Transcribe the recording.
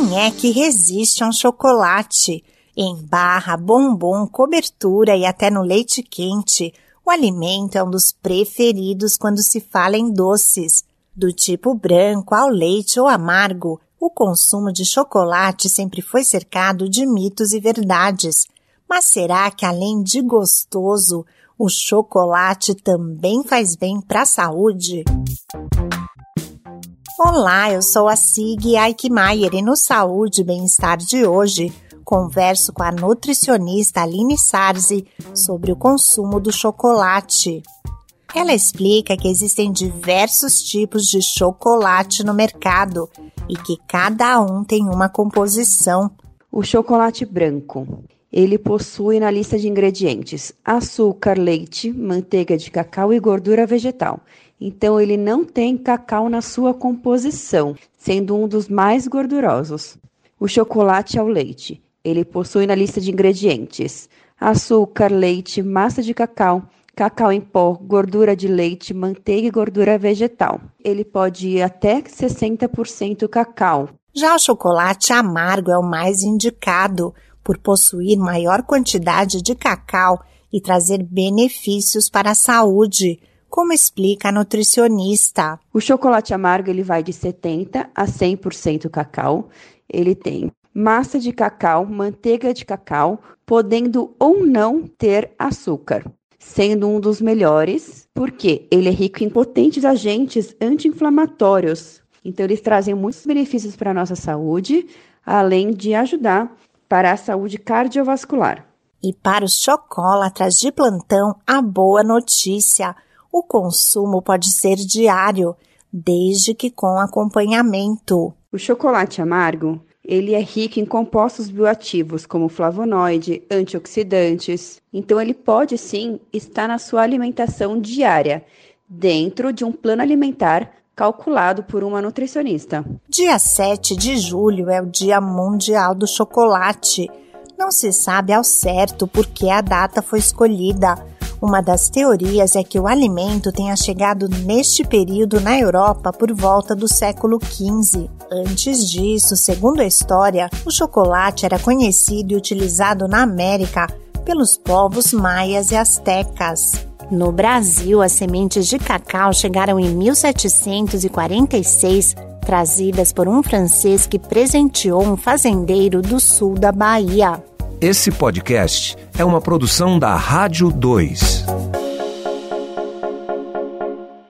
Quem é que resiste a um chocolate? Em barra, bombom, cobertura e até no leite quente, o alimento é um dos preferidos quando se fala em doces. Do tipo branco ao leite ou amargo, o consumo de chocolate sempre foi cercado de mitos e verdades. Mas será que além de gostoso, o chocolate também faz bem para a saúde? Olá, eu sou a Sig Aikmaier e no Saúde e Bem-Estar de hoje converso com a nutricionista Aline Sarzi sobre o consumo do chocolate. Ela explica que existem diversos tipos de chocolate no mercado e que cada um tem uma composição. O chocolate branco. Ele possui na lista de ingredientes açúcar, leite, manteiga de cacau e gordura vegetal. Então, ele não tem cacau na sua composição, sendo um dos mais gordurosos. O chocolate ao leite. Ele possui na lista de ingredientes açúcar, leite, massa de cacau, cacau em pó, gordura de leite, manteiga e gordura vegetal. Ele pode ir até 60% cacau. Já o chocolate amargo é o mais indicado por possuir maior quantidade de cacau e trazer benefícios para a saúde, como explica a nutricionista. O chocolate amargo ele vai de 70 a 100% cacau. Ele tem massa de cacau, manteiga de cacau, podendo ou não ter açúcar, sendo um dos melhores, porque ele é rico em potentes agentes anti-inflamatórios. Então, eles trazem muitos benefícios para a nossa saúde, além de ajudar para a saúde cardiovascular. E para os chocolatras de plantão, a boa notícia: o consumo pode ser diário, desde que com acompanhamento. O chocolate amargo ele é rico em compostos bioativos como flavonoide, antioxidantes. Então ele pode sim estar na sua alimentação diária, dentro de um plano alimentar calculado por uma nutricionista. Dia 7 de julho é o Dia Mundial do Chocolate. Não se sabe ao certo por que a data foi escolhida, uma das teorias é que o alimento tenha chegado neste período na Europa por volta do século XV. Antes disso, segundo a história, o chocolate era conhecido e utilizado na América pelos povos maias e astecas. No Brasil, as sementes de cacau chegaram em 1746, trazidas por um francês que presenteou um fazendeiro do sul da Bahia. Esse podcast é uma produção da Rádio 2.